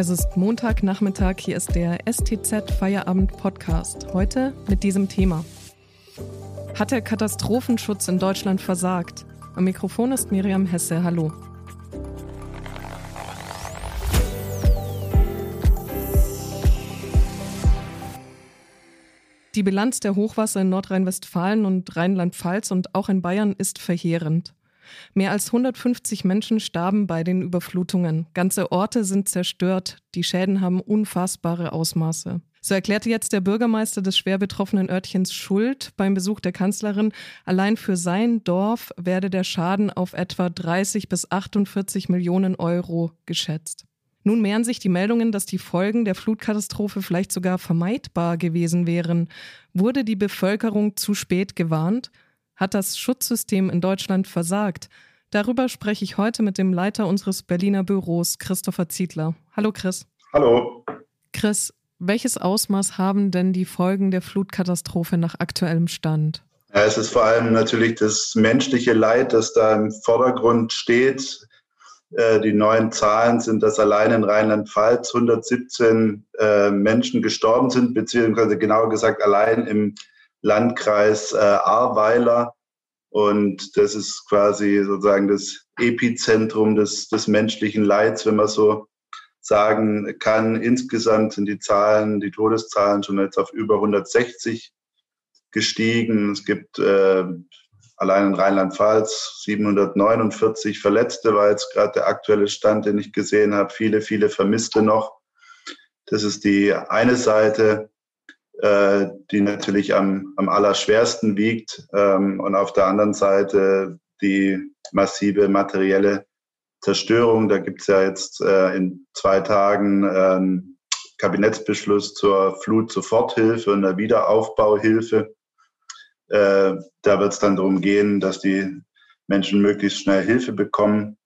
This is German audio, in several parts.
Es ist Montagnachmittag, hier ist der STZ Feierabend Podcast. Heute mit diesem Thema. Hat der Katastrophenschutz in Deutschland versagt? Am Mikrofon ist Miriam Hesse. Hallo. Die Bilanz der Hochwasser in Nordrhein-Westfalen und Rheinland-Pfalz und auch in Bayern ist verheerend. Mehr als 150 Menschen starben bei den Überflutungen. Ganze Orte sind zerstört. Die Schäden haben unfassbare Ausmaße. So erklärte jetzt der Bürgermeister des schwer betroffenen Örtchens Schuld beim Besuch der Kanzlerin, allein für sein Dorf werde der Schaden auf etwa 30 bis 48 Millionen Euro geschätzt. Nun mehren sich die Meldungen, dass die Folgen der Flutkatastrophe vielleicht sogar vermeidbar gewesen wären. Wurde die Bevölkerung zu spät gewarnt? Hat das Schutzsystem in Deutschland versagt? Darüber spreche ich heute mit dem Leiter unseres Berliner Büros, Christopher Ziedler. Hallo Chris. Hallo. Chris, welches Ausmaß haben denn die Folgen der Flutkatastrophe nach aktuellem Stand? Ja, es ist vor allem natürlich das menschliche Leid, das da im Vordergrund steht. Äh, die neuen Zahlen sind, dass allein in Rheinland-Pfalz 117 äh, Menschen gestorben sind, beziehungsweise genauer gesagt allein im Landkreis äh, Ahrweiler. Und das ist quasi sozusagen das Epizentrum des, des menschlichen Leids, wenn man so sagen kann. Insgesamt sind die Zahlen, die Todeszahlen schon jetzt auf über 160 gestiegen. Es gibt äh, allein in Rheinland-Pfalz 749 Verletzte, war jetzt gerade der aktuelle Stand, den ich gesehen habe. Viele, viele Vermisste noch. Das ist die eine Seite. Äh, die natürlich am, am allerschwersten wiegt. Ähm, und auf der anderen Seite die massive materielle Zerstörung. Da gibt es ja jetzt äh, in zwei Tagen ähm, Kabinettsbeschluss zur Flut-Soforthilfe und der Wiederaufbauhilfe. Äh, da wird es dann darum gehen, dass die Menschen möglichst schnell Hilfe bekommen.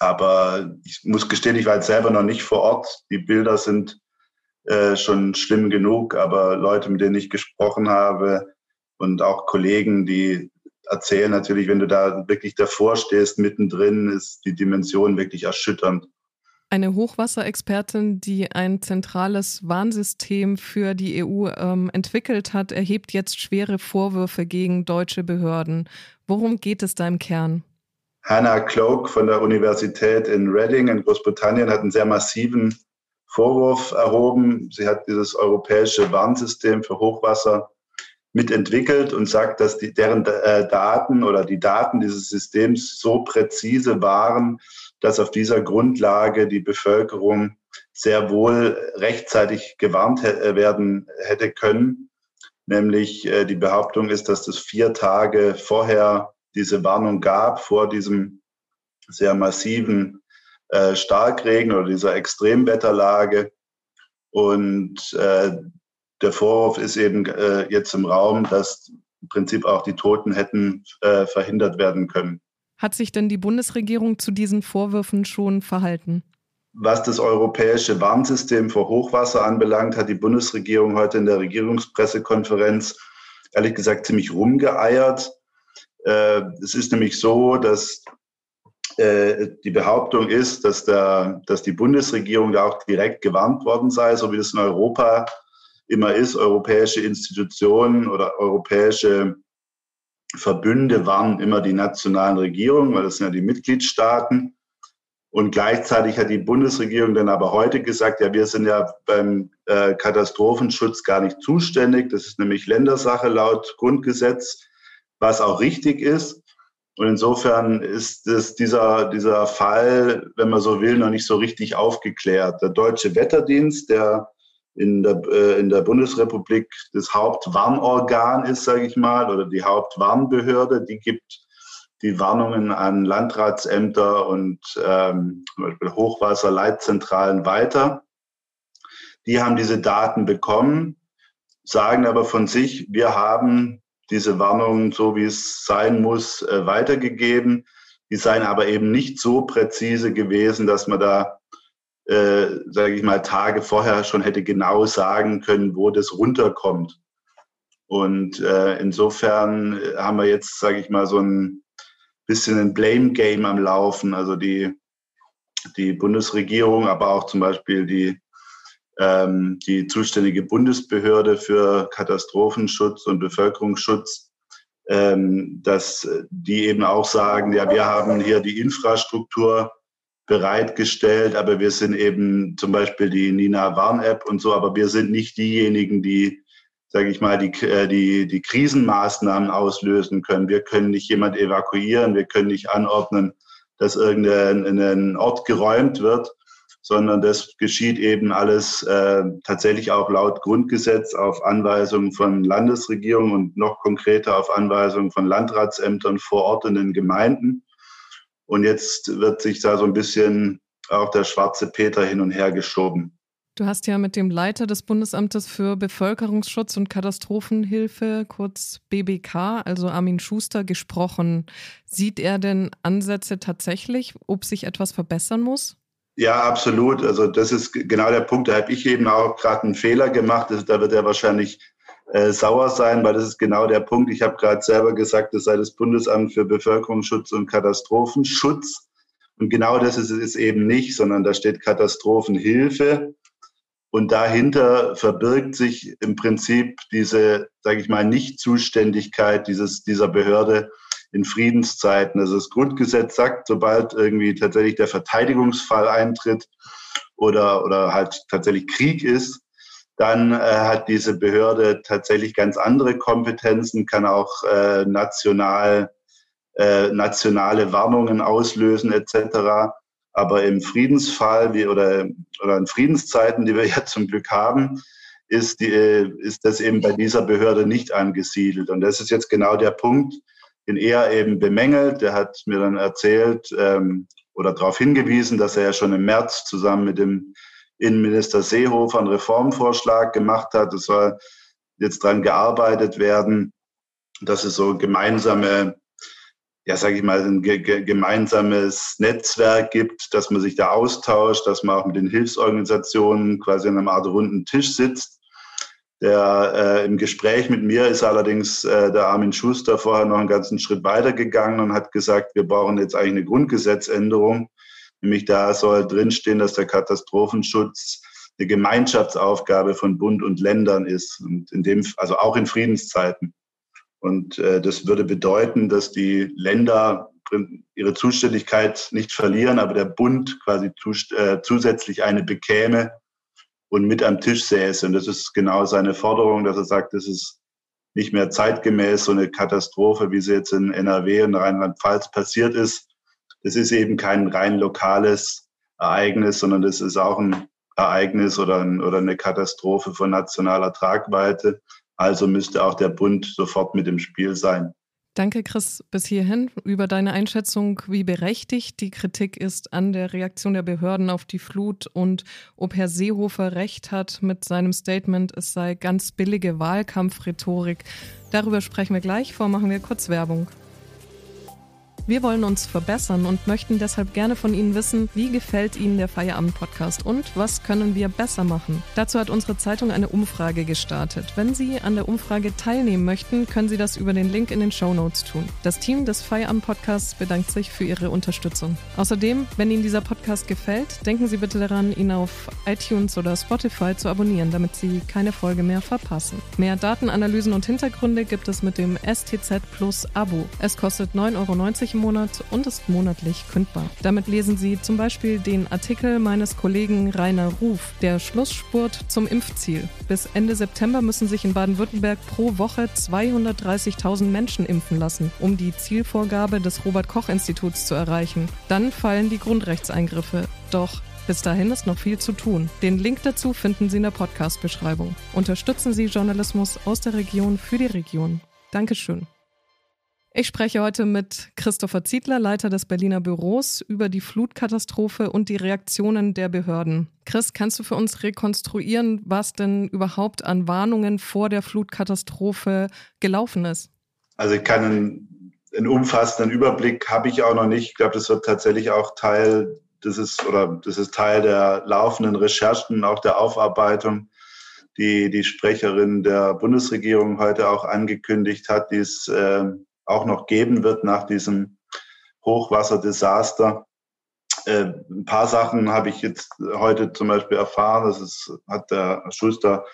Aber ich muss gestehen, ich war jetzt selber noch nicht vor Ort. Die Bilder sind äh, schon schlimm genug, aber Leute, mit denen ich gesprochen habe und auch Kollegen, die erzählen natürlich, wenn du da wirklich davor stehst, mittendrin, ist die Dimension wirklich erschütternd. Eine Hochwasserexpertin, die ein zentrales Warnsystem für die EU ähm, entwickelt hat, erhebt jetzt schwere Vorwürfe gegen deutsche Behörden. Worum geht es da im Kern? Hannah Cloak von der Universität in Reading in Großbritannien hat einen sehr massiven Vorwurf erhoben. Sie hat dieses europäische Warnsystem für Hochwasser mitentwickelt und sagt, dass die, deren äh, Daten oder die Daten dieses Systems so präzise waren, dass auf dieser Grundlage die Bevölkerung sehr wohl rechtzeitig gewarnt äh, werden hätte können. Nämlich äh, die Behauptung ist, dass es vier Tage vorher diese Warnung gab, vor diesem sehr massiven äh, Starkregen oder dieser Extremwetterlage. Und äh, der Vorwurf ist eben äh, jetzt im Raum, dass im Prinzip auch die Toten hätten äh, verhindert werden können. Hat sich denn die Bundesregierung zu diesen Vorwürfen schon verhalten? Was das europäische Warnsystem vor Hochwasser anbelangt, hat die Bundesregierung heute in der Regierungspressekonferenz ehrlich gesagt ziemlich rumgeeiert. Äh, es ist nämlich so, dass die Behauptung ist, dass, der, dass die Bundesregierung da auch direkt gewarnt worden sei, so wie das in Europa immer ist. Europäische Institutionen oder europäische Verbünde warnen immer die nationalen Regierungen, weil das sind ja die Mitgliedstaaten. Und gleichzeitig hat die Bundesregierung dann aber heute gesagt, ja, wir sind ja beim äh, Katastrophenschutz gar nicht zuständig. Das ist nämlich Ländersache laut Grundgesetz, was auch richtig ist. Und insofern ist es dieser, dieser Fall, wenn man so will, noch nicht so richtig aufgeklärt. Der Deutsche Wetterdienst, der in der, äh, in der Bundesrepublik das Hauptwarnorgan ist, sage ich mal, oder die Hauptwarnbehörde, die gibt die Warnungen an Landratsämter und ähm, zum Beispiel Hochwasserleitzentralen weiter. Die haben diese Daten bekommen, sagen aber von sich, wir haben diese Warnungen, so wie es sein muss, äh, weitergegeben. Die seien aber eben nicht so präzise gewesen, dass man da, äh, sage ich mal, Tage vorher schon hätte genau sagen können, wo das runterkommt. Und äh, insofern haben wir jetzt, sage ich mal, so ein bisschen ein Blame-Game am Laufen. Also die die Bundesregierung, aber auch zum Beispiel die, ähm, die zuständige Bundesbehörde für Katastrophenschutz und Bevölkerungsschutz, ähm, dass die eben auch sagen, ja, wir haben hier die Infrastruktur bereitgestellt, aber wir sind eben zum Beispiel die Nina Warn-App und so, aber wir sind nicht diejenigen, die, sage ich mal, die, äh, die, die Krisenmaßnahmen auslösen können. Wir können nicht jemand evakuieren, wir können nicht anordnen, dass irgendein Ort geräumt wird, sondern das geschieht eben alles äh, tatsächlich auch laut Grundgesetz auf Anweisung von Landesregierung und noch konkreter auf Anweisung von Landratsämtern vor Ort in den Gemeinden. Und jetzt wird sich da so ein bisschen auch der schwarze Peter hin und her geschoben. Du hast ja mit dem Leiter des Bundesamtes für Bevölkerungsschutz und Katastrophenhilfe, kurz BBK, also Armin Schuster, gesprochen. Sieht er denn Ansätze tatsächlich, ob sich etwas verbessern muss? Ja, absolut. Also das ist genau der Punkt. Da habe ich eben auch gerade einen Fehler gemacht. Da wird er wahrscheinlich äh, sauer sein, weil das ist genau der Punkt. Ich habe gerade selber gesagt, es sei das Bundesamt für Bevölkerungsschutz und Katastrophenschutz. Und genau das ist es eben nicht, sondern da steht Katastrophenhilfe. Und dahinter verbirgt sich im Prinzip diese, sage ich mal, Nichtzuständigkeit dieses, dieser Behörde in Friedenszeiten. Also das Grundgesetz sagt, sobald irgendwie tatsächlich der Verteidigungsfall eintritt oder, oder halt tatsächlich Krieg ist, dann äh, hat diese Behörde tatsächlich ganz andere Kompetenzen, kann auch äh, national, äh, nationale Warnungen auslösen etc. Aber im Friedensfall wie, oder, oder in Friedenszeiten, die wir ja zum Glück haben, ist, die, äh, ist das eben bei dieser Behörde nicht angesiedelt. Und das ist jetzt genau der Punkt, den er eben bemängelt. Der hat mir dann erzählt ähm, oder darauf hingewiesen, dass er ja schon im März zusammen mit dem Innenminister Seehofer einen Reformvorschlag gemacht hat. Es soll jetzt dran gearbeitet werden, dass es so gemeinsame, ja, sage ich mal, ein ge gemeinsames Netzwerk gibt, dass man sich da austauscht, dass man auch mit den Hilfsorganisationen quasi an einem Art runden Tisch sitzt. Der äh, im Gespräch mit mir ist allerdings äh, der Armin Schuster vorher noch einen ganzen Schritt weiter gegangen und hat gesagt, wir brauchen jetzt eigentlich eine Grundgesetzänderung, Nämlich da soll drinstehen, dass der Katastrophenschutz eine Gemeinschaftsaufgabe von Bund und Ländern ist. Und in dem, also auch in Friedenszeiten. Und äh, das würde bedeuten, dass die Länder ihre Zuständigkeit nicht verlieren, aber der Bund quasi äh, zusätzlich eine bekäme und mit am Tisch säße. Und das ist genau seine Forderung, dass er sagt, das ist nicht mehr zeitgemäß so eine Katastrophe, wie sie jetzt in NRW und Rheinland-Pfalz passiert ist, das ist eben kein rein lokales Ereignis, sondern das ist auch ein Ereignis oder, ein, oder eine Katastrophe von nationaler Tragweite. Also müsste auch der Bund sofort mit im Spiel sein. Danke, Chris, bis hierhin über deine Einschätzung, wie berechtigt die Kritik ist an der Reaktion der Behörden auf die Flut und ob Herr Seehofer recht hat mit seinem Statement, es sei ganz billige Wahlkampfrhetorik. Darüber sprechen wir gleich. Vor machen wir kurz Werbung. Wir wollen uns verbessern und möchten deshalb gerne von Ihnen wissen, wie gefällt Ihnen der Feierabend-Podcast und was können wir besser machen. Dazu hat unsere Zeitung eine Umfrage gestartet. Wenn Sie an der Umfrage teilnehmen möchten, können Sie das über den Link in den Show Notes tun. Das Team des Feierabend-Podcasts bedankt sich für Ihre Unterstützung. Außerdem, wenn Ihnen dieser Podcast gefällt, denken Sie bitte daran, ihn auf iTunes oder Spotify zu abonnieren, damit Sie keine Folge mehr verpassen. Mehr Datenanalysen und Hintergründe gibt es mit dem STZ Plus Abo. Es kostet 9,90 Euro Monat und ist monatlich kündbar. Damit lesen Sie zum Beispiel den Artikel meines Kollegen Rainer Ruf, der Schlussspurt zum Impfziel. Bis Ende September müssen sich in Baden-Württemberg pro Woche 230.000 Menschen impfen lassen, um die Zielvorgabe des Robert-Koch-Instituts zu erreichen. Dann fallen die Grundrechtseingriffe. Doch bis dahin ist noch viel zu tun. Den Link dazu finden Sie in der Podcast-Beschreibung. Unterstützen Sie Journalismus aus der Region für die Region. Dankeschön. Ich spreche heute mit Christopher Ziedler, Leiter des Berliner Büros, über die Flutkatastrophe und die Reaktionen der Behörden. Chris, kannst du für uns rekonstruieren, was denn überhaupt an Warnungen vor der Flutkatastrophe gelaufen ist? Also ich kann einen, einen umfassenden Überblick habe ich auch noch nicht. Ich glaube, das wird tatsächlich auch Teil das ist oder das ist Teil der laufenden Recherchen, auch der Aufarbeitung, die die Sprecherin der Bundesregierung heute auch angekündigt hat, die ist äh, auch noch geben wird nach diesem Hochwasserdesaster. äh, ein paar Sachen habe ich jetzt heute zum Beispiel erfahren. Das ist, hat der Schuster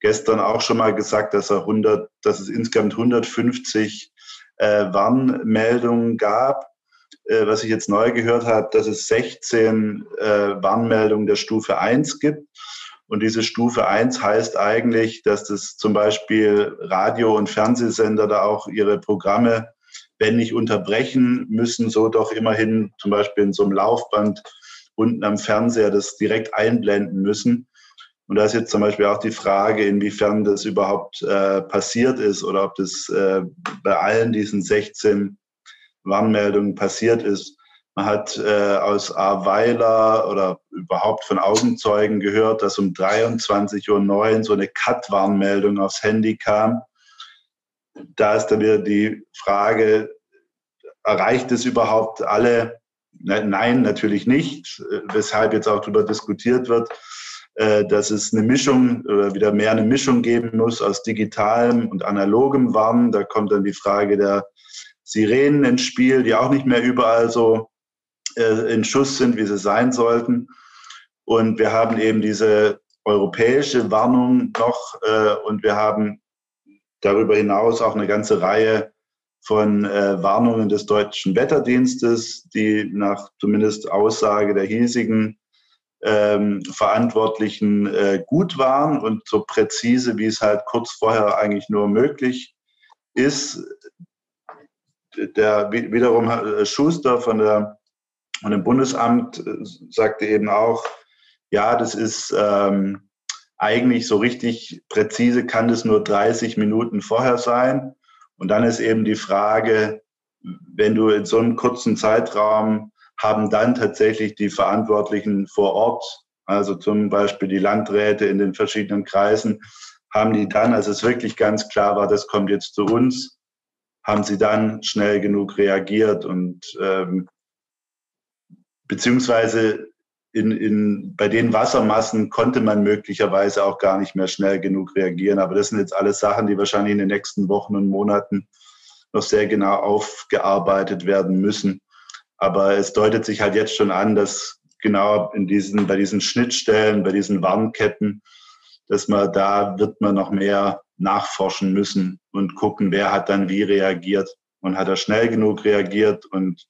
gestern auch schon mal gesagt, dass er 100, dass es insgesamt 150 äh, Warnmeldungen gab. Äh, was ich jetzt neu gehört habe, dass es 16 äh, Warnmeldungen der Stufe 1 gibt. Und diese Stufe 1 heißt eigentlich, dass das zum Beispiel Radio- und Fernsehsender da auch ihre Programme wenn nicht unterbrechen, müssen so doch immerhin zum Beispiel in so einem Laufband unten am Fernseher das direkt einblenden müssen. Und da ist jetzt zum Beispiel auch die Frage, inwiefern das überhaupt äh, passiert ist oder ob das äh, bei allen diesen 16 Warnmeldungen passiert ist. Man hat äh, aus Aweiler oder überhaupt von Augenzeugen gehört, dass um 23.09 Uhr so eine Cut-Warnmeldung aufs Handy kam da ist dann wieder die Frage, erreicht es überhaupt alle? Ne, nein, natürlich nicht, weshalb jetzt auch darüber diskutiert wird, äh, dass es eine Mischung oder wieder mehr eine Mischung geben muss aus digitalem und analogem Warnen. Da kommt dann die Frage der Sirenen ins Spiel, die auch nicht mehr überall so äh, in Schuss sind, wie sie sein sollten. Und wir haben eben diese europäische Warnung noch äh, und wir haben darüber hinaus auch eine ganze Reihe von äh, Warnungen des deutschen Wetterdienstes, die nach zumindest Aussage der hiesigen ähm, Verantwortlichen äh, gut waren und so präzise, wie es halt kurz vorher eigentlich nur möglich ist. Der wiederum äh, Schuster von, der, von dem Bundesamt äh, sagte eben auch, ja, das ist ähm, eigentlich so richtig präzise kann es nur 30 Minuten vorher sein. Und dann ist eben die Frage, wenn du in so einem kurzen Zeitraum haben dann tatsächlich die Verantwortlichen vor Ort, also zum Beispiel die Landräte in den verschiedenen Kreisen, haben die dann, als es wirklich ganz klar war, das kommt jetzt zu uns, haben sie dann schnell genug reagiert und ähm, beziehungsweise in, in, bei den Wassermassen konnte man möglicherweise auch gar nicht mehr schnell genug reagieren. Aber das sind jetzt alles Sachen, die wahrscheinlich in den nächsten Wochen und Monaten noch sehr genau aufgearbeitet werden müssen. Aber es deutet sich halt jetzt schon an, dass genau in diesen, bei diesen Schnittstellen, bei diesen Warnketten, dass man da wird man noch mehr nachforschen müssen und gucken, wer hat dann wie reagiert und hat er schnell genug reagiert und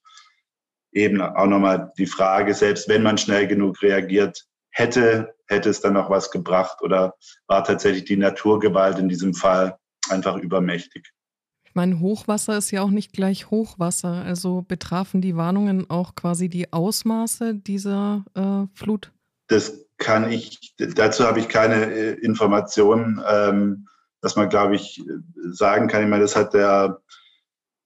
eben auch nochmal die Frage, selbst wenn man schnell genug reagiert hätte, hätte es dann noch was gebracht oder war tatsächlich die Naturgewalt in diesem Fall einfach übermächtig? Ich meine, Hochwasser ist ja auch nicht gleich Hochwasser. Also betrafen die Warnungen auch quasi die Ausmaße dieser äh, Flut? Das kann ich, dazu habe ich keine äh, Informationen, ähm, dass man, glaube ich, sagen kann. Ich meine, das hat der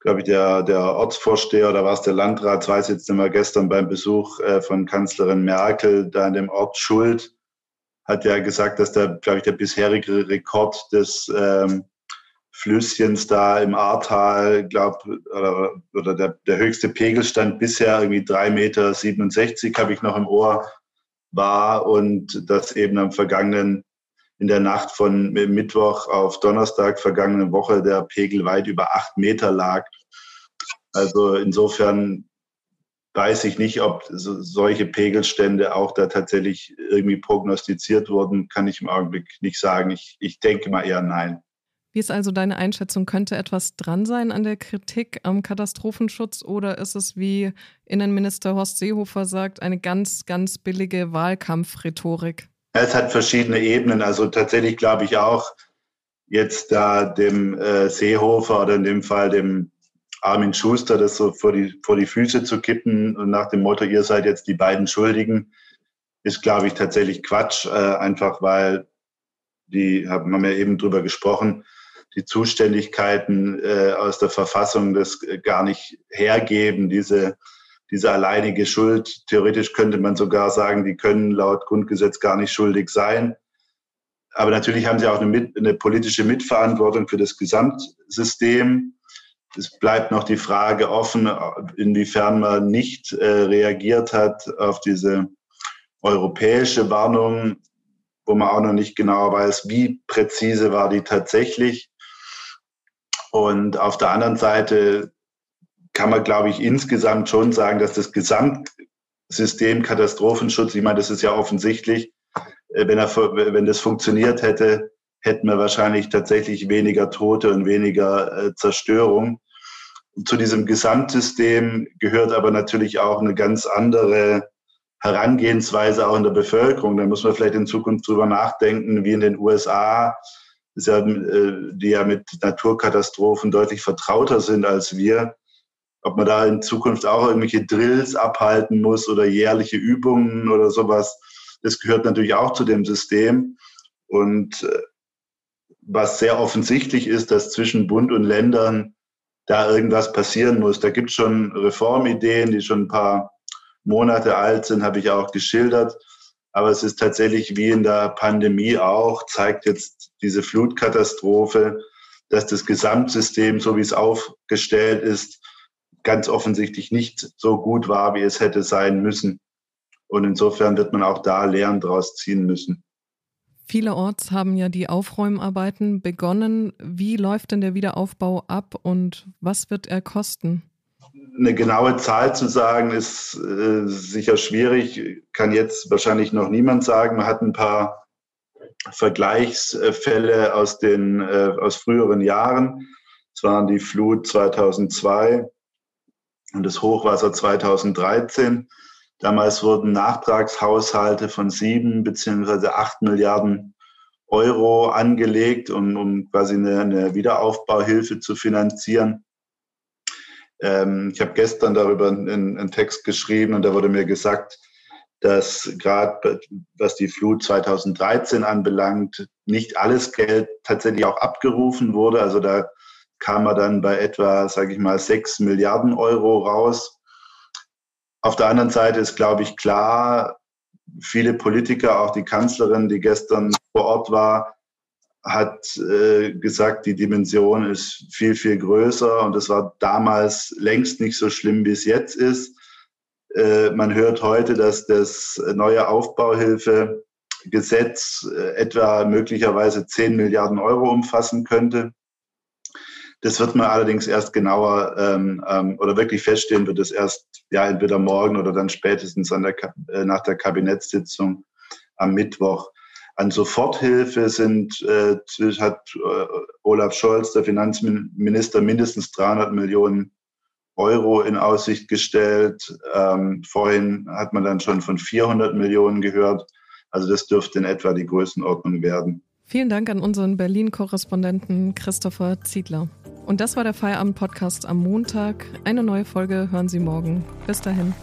glaube ich, der, der Ortsvorsteher oder war es der Landrat, das weiß jetzt nicht mehr, gestern beim Besuch äh, von Kanzlerin Merkel da in dem Ort Schuld, hat ja gesagt, dass der, glaube ich, der bisherige Rekord des ähm, Flüsschens da im Ahrtal, glaube oder, oder der, der höchste Pegelstand bisher irgendwie 3,67 Meter, habe ich noch im Ohr, war und das eben am vergangenen in der Nacht von Mittwoch auf Donnerstag vergangene Woche der Pegel weit über acht Meter lag. Also insofern weiß ich nicht, ob so, solche Pegelstände auch da tatsächlich irgendwie prognostiziert wurden, kann ich im Augenblick nicht sagen. Ich, ich denke mal eher nein. Wie ist also deine Einschätzung? Könnte etwas dran sein an der Kritik am Katastrophenschutz oder ist es, wie Innenminister Horst Seehofer sagt, eine ganz, ganz billige Wahlkampfrhetorik? Es hat verschiedene Ebenen. Also tatsächlich glaube ich auch, jetzt da dem äh, Seehofer oder in dem Fall dem Armin Schuster das so vor die, vor die Füße zu kippen und nach dem Motto, ihr seid jetzt die beiden Schuldigen, ist, glaube ich, tatsächlich Quatsch. Äh, einfach weil die, haben wir ja eben drüber gesprochen, die Zuständigkeiten äh, aus der Verfassung das gar nicht hergeben, diese diese alleinige Schuld. Theoretisch könnte man sogar sagen, die können laut Grundgesetz gar nicht schuldig sein. Aber natürlich haben sie auch eine, mit, eine politische Mitverantwortung für das Gesamtsystem. Es bleibt noch die Frage offen, inwiefern man nicht äh, reagiert hat auf diese europäische Warnung, wo man auch noch nicht genau weiß, wie präzise war die tatsächlich. Und auf der anderen Seite kann man, glaube ich, insgesamt schon sagen, dass das Gesamt, System Katastrophenschutz, ich meine, das ist ja offensichtlich, äh, wenn, er, wenn das funktioniert hätte, hätten wir wahrscheinlich tatsächlich weniger Tote und weniger äh, Zerstörung. Zu diesem Gesamtsystem gehört aber natürlich auch eine ganz andere Herangehensweise auch in der Bevölkerung. Da muss man vielleicht in Zukunft drüber nachdenken, wie in den USA, äh, die ja mit Naturkatastrophen deutlich vertrauter sind als wir, ob man da in Zukunft auch irgendwelche Drills abhalten muss oder jährliche Übungen oder sowas. Das gehört natürlich auch zu dem System. Und äh, was sehr offensichtlich ist, dass zwischen Bund und Ländern da irgendwas passieren muss. Da gibt es schon Reformideen, die schon ein paar Monate alt sind, habe ich auch geschildert. Aber es ist tatsächlich wie in der Pandemie auch, zeigt jetzt diese Flutkatastrophe, dass das Gesamtsystem, so wie es aufgestellt ist, ganz offensichtlich nicht so gut war, wie es hätte sein müssen. Und insofern wird man auch da Lehren daraus ziehen müssen. Vielerorts haben ja die Aufräumarbeiten begonnen. Wie läuft denn der Wiederaufbau ab und was wird er kosten? Eine genaue Zahl zu sagen, ist äh, sicher schwierig, kann jetzt wahrscheinlich noch niemand sagen. Man hat ein paar Vergleichsfälle aus den äh, aus früheren Jahren. Es waren die Flut 2002 und das Hochwasser 2013. Damals wurden Nachtragshaushalte von sieben beziehungsweise acht Milliarden Euro angelegt, um, um quasi eine, eine Wiederaufbauhilfe zu finanzieren. Ähm, ich habe gestern darüber einen, einen, Text geschrieben und da wurde mir gesagt, dass gerade was die Flut 2013 anbelangt, nicht alles Geld tatsächlich auch abgerufen wurde. Also da kam man dann bei etwa, sage ich mal, sechs Milliarden Euro raus. Auf der anderen Seite ist, glaube ich, klar, viele Politiker, auch die Kanzlerin, die gestern vor Ort war, hat äh, gesagt, die Dimension ist viel, viel größer und es war damals längst nicht so schlimm, wie es jetzt ist. Äh, man hört heute, dass das neue Aufbauhilfegesetz äh, etwa möglicherweise 10 Milliarden Euro umfassen könnte. Das wird man allerdings erst genauer ähm, ähm, oder wirklich feststellen, wird es erst ja entweder morgen oder dann spätestens an der, äh, nach der Kabinettssitzung am Mittwoch. An Soforthilfe sind, äh, hat äh, Olaf Scholz, der Finanzminister, mindestens 300 Millionen Euro in Aussicht gestellt. Ähm, vorhin hat man dann schon von 400 Millionen gehört. Also das dürfte in etwa die Größenordnung werden. Vielen Dank an unseren Berlin-Korrespondenten Christopher Ziedler. Und das war der Feierabend-Podcast am Montag. Eine neue Folge hören Sie morgen. Bis dahin.